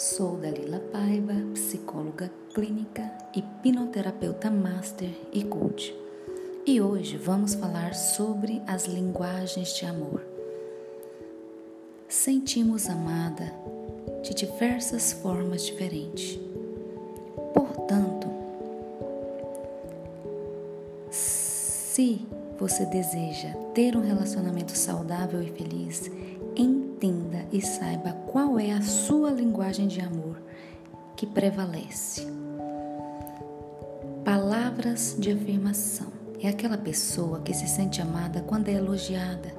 Sou Dalila Paiva, psicóloga clínica, hipnoterapeuta master e coach. E hoje vamos falar sobre as linguagens de amor. Sentimos amada de diversas formas diferentes. Portanto, se você deseja ter um relacionamento saudável e feliz, entenda e saiba qual é a sua linguagem de amor que prevalece. Palavras de afirmação é aquela pessoa que se sente amada quando é elogiada,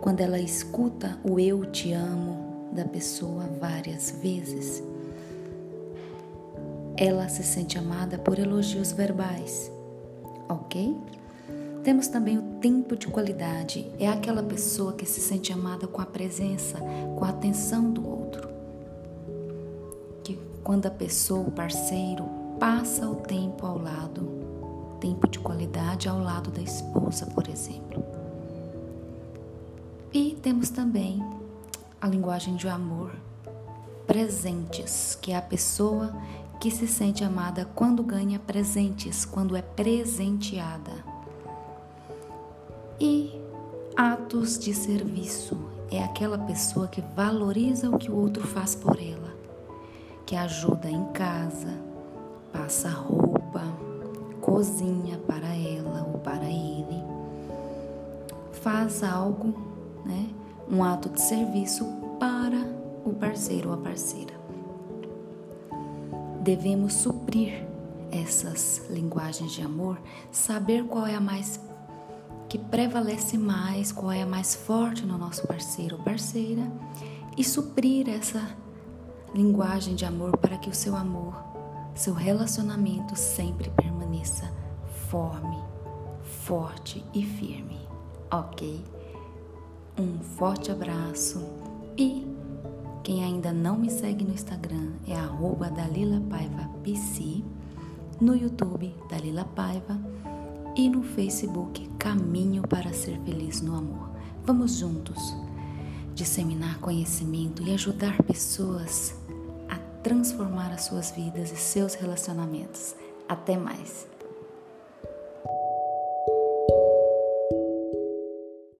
quando ela escuta o eu te amo da pessoa várias vezes. Ela se sente amada por elogios verbais, ok? Temos também o tempo de qualidade. É aquela pessoa que se sente amada com a presença, com a atenção do outro. Que quando a pessoa, o parceiro, passa o tempo ao lado, tempo de qualidade ao lado da esposa, por exemplo. E temos também a linguagem de amor presentes, que é a pessoa que se sente amada quando ganha presentes, quando é presenteada. Atos de serviço é aquela pessoa que valoriza o que o outro faz por ela, que ajuda em casa, passa roupa, cozinha para ela ou para ele, faz algo, né, um ato de serviço para o parceiro ou a parceira. Devemos suprir essas linguagens de amor, saber qual é a mais que prevalece mais, qual é a mais forte no nosso parceiro ou parceira e suprir essa linguagem de amor para que o seu amor, seu relacionamento sempre permaneça forme, forte e firme. Ok? Um forte abraço e quem ainda não me segue no Instagram é arroba Dalila Paiva PC, no YouTube Dalila Paiva e no Facebook Caminho para Ser Feliz no Amor. Vamos juntos disseminar conhecimento e ajudar pessoas a transformar as suas vidas e seus relacionamentos. Até mais!